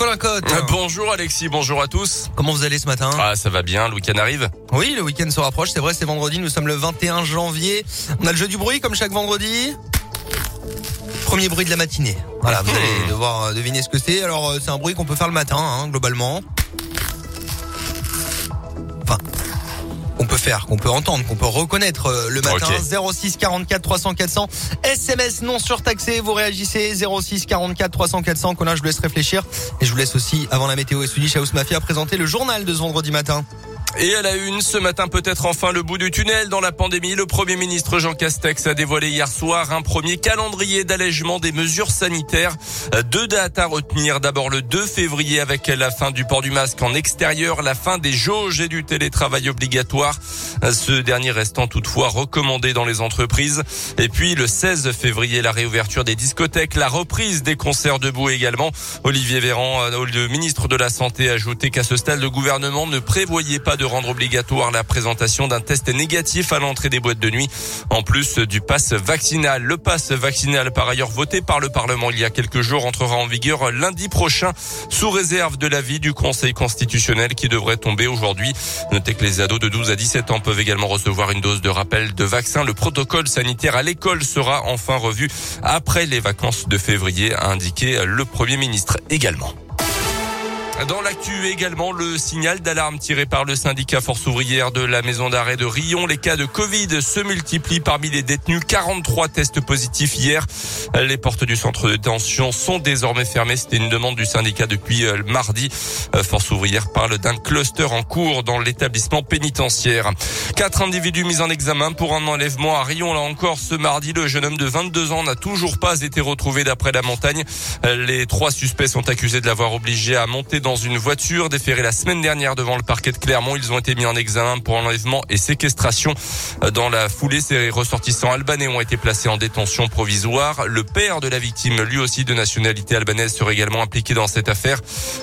Colin Cotte. Euh, bonjour Alexis, bonjour à tous. Comment vous allez ce matin? Ah ça va bien, le week-end arrive? Oui, le week-end se rapproche, c'est vrai, c'est vendredi, nous sommes le 21 janvier. On a le jeu du bruit comme chaque vendredi. Premier bruit de la matinée. Voilà, vous allez devoir euh, deviner ce que c'est. Alors euh, c'est un bruit qu'on peut faire le matin, hein, globalement. Enfin, faire, qu'on peut entendre, qu'on peut reconnaître euh, le matin. 06 44 300 400. SMS non surtaxé. Vous réagissez 06 44 300 400. Colin, je vous laisse réfléchir. Et je vous laisse aussi, avant la météo et Swedish House Mafia, présenter le journal de ce vendredi matin. Et à la une, ce matin peut-être enfin le bout du tunnel dans la pandémie. Le Premier ministre Jean Castex a dévoilé hier soir un premier calendrier d'allègement des mesures sanitaires. Deux dates à retenir. D'abord le 2 février avec la fin du port du masque en extérieur, la fin des jauges et du télétravail obligatoire. Ce dernier restant toutefois recommandé dans les entreprises. Et puis le 16 février, la réouverture des discothèques, la reprise des concerts debout également. Olivier Véran, le ministre de la Santé, a ajouté qu'à ce stade, le gouvernement ne prévoyait pas de rendre obligatoire la présentation d'un test négatif à l'entrée des boîtes de nuit, en plus du pass vaccinal. Le pass vaccinal, par ailleurs voté par le Parlement il y a quelques jours, entrera en vigueur lundi prochain, sous réserve de l'avis du Conseil constitutionnel qui devrait tomber aujourd'hui. Notez que les ados de 12 à 17 ans peuvent également recevoir une dose de rappel de vaccin. Le protocole sanitaire à l'école sera enfin revu après les vacances de février, a indiqué le Premier ministre également. Dans l'actu également, le signal d'alarme tiré par le syndicat Force ouvrière de la maison d'arrêt de Rion. Les cas de Covid se multiplient parmi les détenus. 43 tests positifs hier. Les portes du centre de détention sont désormais fermées. C'était une demande du syndicat depuis euh, mardi. Euh, Force ouvrière parle d'un cluster en cours dans l'établissement pénitentiaire. Quatre individus mis en examen pour un enlèvement à Rion. Là encore, ce mardi, le jeune homme de 22 ans n'a toujours pas été retrouvé d'après la montagne. Euh, les trois suspects sont accusés de l'avoir obligé à monter dans dans une voiture déférée la semaine dernière devant le parquet de Clermont. Ils ont été mis en examen pour enlèvement et séquestration. Dans la foulée, ces ressortissants albanais ont été placés en détention provisoire. Le père de la victime, lui aussi de nationalité albanaise, serait également impliqué dans cette affaire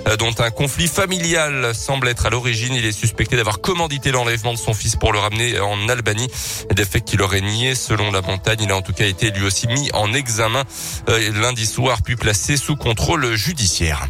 euh, dont un conflit familial semble être à l'origine. Il est suspecté d'avoir commandité l'enlèvement de son fils pour le ramener en Albanie. Des faits qu'il aurait nié selon la montagne. Il a en tout cas été lui aussi mis en examen euh, lundi soir puis placé sous contrôle judiciaire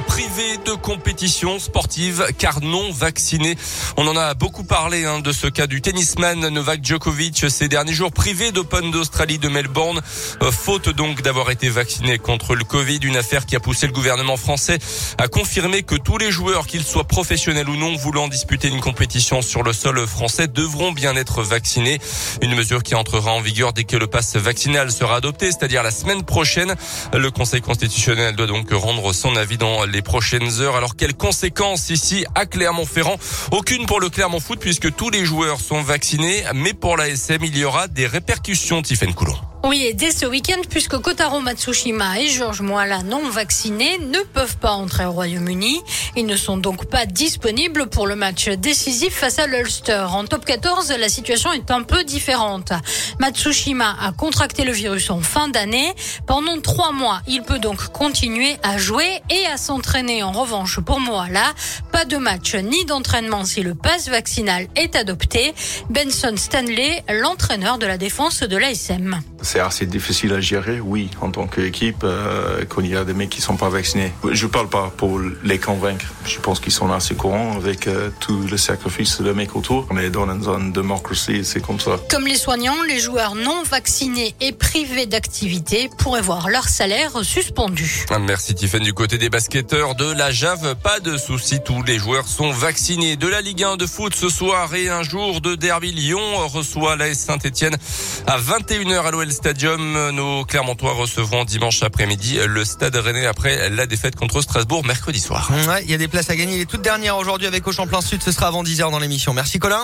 privé de compétition sportive car non vacciné. On en a beaucoup parlé hein, de ce cas du tennisman Novak Djokovic ces derniers jours privé d'Open d'Australie de Melbourne, euh, faute donc d'avoir été vacciné contre le Covid, une affaire qui a poussé le gouvernement français à confirmer que tous les joueurs, qu'ils soient professionnels ou non, voulant disputer une compétition sur le sol français, devront bien être vaccinés. Une mesure qui entrera en vigueur dès que le pass vaccinal sera adopté, c'est-à-dire la semaine prochaine. Le Conseil constitutionnel doit donc rendre son avis dans les prochaines heures. Alors quelles conséquences ici à Clermont-Ferrand? Aucune pour le Clermont Foot puisque tous les joueurs sont vaccinés, mais pour la SM, il y aura des répercussions, Tiffaine Coulon. Oui, et dès ce week-end, puisque Kotaro Matsushima et Georges Moala non vaccinés ne peuvent pas entrer au Royaume-Uni. Ils ne sont donc pas disponibles pour le match décisif face à l'Ulster. En top 14, la situation est un peu différente. Matsushima a contracté le virus en fin d'année. Pendant trois mois, il peut donc continuer à jouer et à s'entraîner. En revanche, pour Moala, pas de match ni d'entraînement si le pass vaccinal est adopté. Benson Stanley, l'entraîneur de la défense de l'ASM c'est assez difficile à gérer, oui, en tant qu'équipe, euh, quand il y a des mecs qui sont pas vaccinés. Je parle pas pour les convaincre. Je pense qu'ils sont assez courants avec euh, tout le sacrifice de mecs autour. On est dans une zone de démocratie, c'est comme ça. Comme les soignants, les joueurs non vaccinés et privés d'activité pourraient voir leur salaire suspendu. Merci Tiffany. Du côté des basketteurs de la Jave, pas de souci, tous les joueurs sont vaccinés. De la Ligue 1 de foot ce soir et un jour de derby, Lyon reçoit l'AS Saint-Etienne à 21h à l'OL Stadium. Nos Clermontois recevront dimanche après-midi le Stade Rennais après la défaite contre Strasbourg mercredi soir. Il y a des places à gagner. Les toutes dernières aujourd'hui avec Auchan Plein Sud. Ce sera avant 10h dans l'émission. Merci Colin.